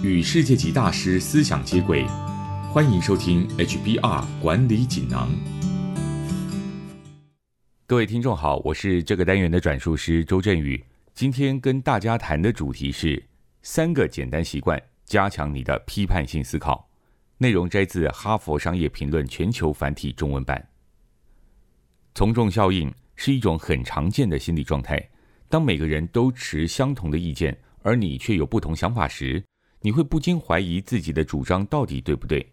与世界级大师思想接轨，欢迎收听 HBR 管理锦囊。各位听众好，我是这个单元的转述师周振宇。今天跟大家谈的主题是三个简单习惯，加强你的批判性思考。内容摘自《哈佛商业评论》全球繁体中文版。从众效应是一种很常见的心理状态。当每个人都持相同的意见，而你却有不同想法时，你会不禁怀疑自己的主张到底对不对。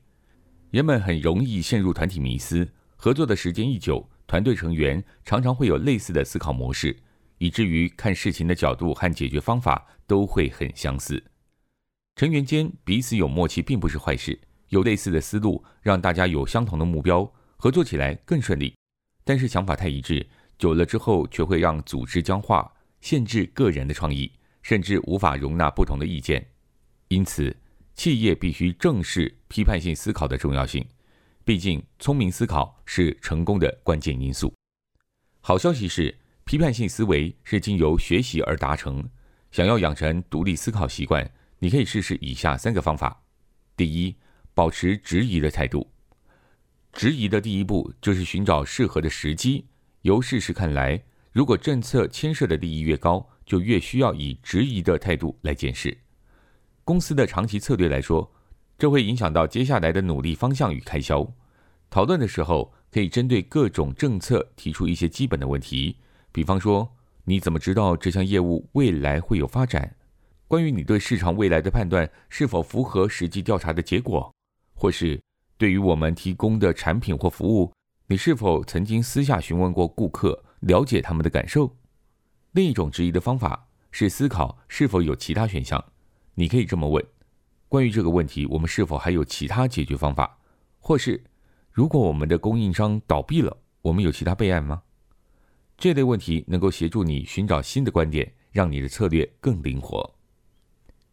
人们很容易陷入团体迷思，合作的时间一久，团队成员常常会有类似的思考模式，以至于看事情的角度和解决方法都会很相似。成员间彼此有默契并不是坏事，有类似的思路让大家有相同的目标，合作起来更顺利。但是想法太一致，久了之后却会让组织僵化。限制个人的创意，甚至无法容纳不同的意见。因此，企业必须正视批判性思考的重要性。毕竟，聪明思考是成功的关键因素。好消息是，批判性思维是经由学习而达成。想要养成独立思考习惯，你可以试试以下三个方法：第一，保持质疑的态度。质疑的第一步就是寻找适合的时机。由事实看来。如果政策牵涉的利益越高，就越需要以质疑的态度来检视公司的长期策略来说，这会影响到接下来的努力方向与开销。讨论的时候，可以针对各种政策提出一些基本的问题，比方说，你怎么知道这项业务未来会有发展？关于你对市场未来的判断是否符合实际调查的结果？或是对于我们提供的产品或服务，你是否曾经私下询问过顾客？了解他们的感受。另一种质疑的方法是思考是否有其他选项。你可以这么问：关于这个问题，我们是否还有其他解决方法？或是，如果我们的供应商倒闭了，我们有其他备案吗？这类问题能够协助你寻找新的观点，让你的策略更灵活。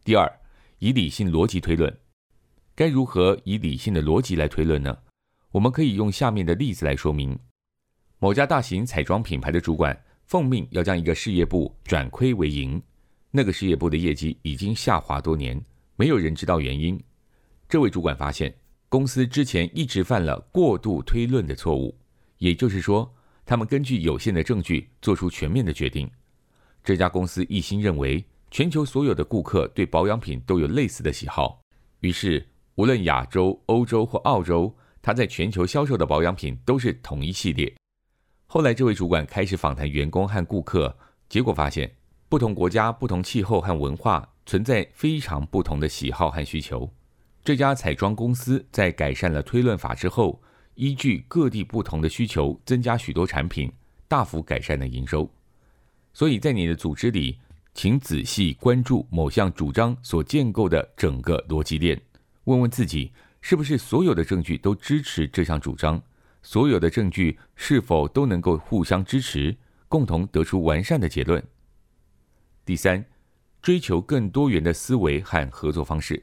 第二，以理性逻辑推论。该如何以理性的逻辑来推论呢？我们可以用下面的例子来说明。某家大型彩妆品牌的主管奉命要将一个事业部转亏为盈，那个事业部的业绩已经下滑多年，没有人知道原因。这位主管发现，公司之前一直犯了过度推论的错误，也就是说，他们根据有限的证据做出全面的决定。这家公司一心认为，全球所有的顾客对保养品都有类似的喜好，于是无论亚洲、欧洲或澳洲，他在全球销售的保养品都是同一系列。后来，这位主管开始访谈员工和顾客，结果发现，不同国家、不同气候和文化存在非常不同的喜好和需求。这家彩妆公司在改善了推论法之后，依据各地不同的需求，增加许多产品，大幅改善了营收。所以在你的组织里，请仔细关注某项主张所建构的整个逻辑链，问问自己，是不是所有的证据都支持这项主张。所有的证据是否都能够互相支持，共同得出完善的结论？第三，追求更多元的思维和合作方式。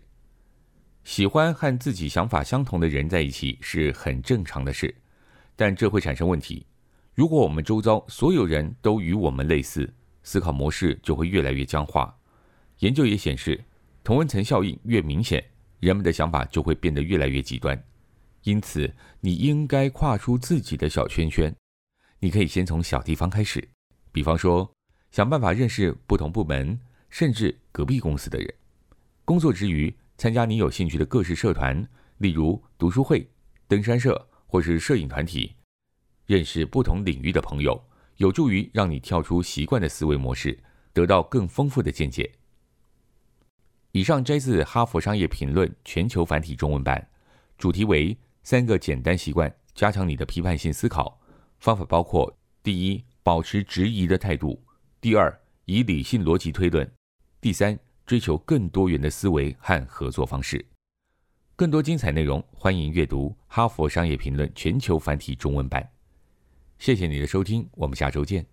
喜欢和自己想法相同的人在一起是很正常的事，但这会产生问题。如果我们周遭所有人都与我们类似，思考模式就会越来越僵化。研究也显示，同温层效应越明显，人们的想法就会变得越来越极端。因此，你应该跨出自己的小圈圈。你可以先从小地方开始，比方说，想办法认识不同部门，甚至隔壁公司的人。工作之余，参加你有兴趣的各式社团，例如读书会、登山社或是摄影团体，认识不同领域的朋友，有助于让你跳出习惯的思维模式，得到更丰富的见解。以上摘自《哈佛商业评论》全球繁体中文版，主题为。三个简单习惯，加强你的批判性思考。方法包括：第一，保持质疑的态度；第二，以理性逻辑推论；第三，追求更多元的思维和合作方式。更多精彩内容，欢迎阅读《哈佛商业评论》全球繁体中文版。谢谢你的收听，我们下周见。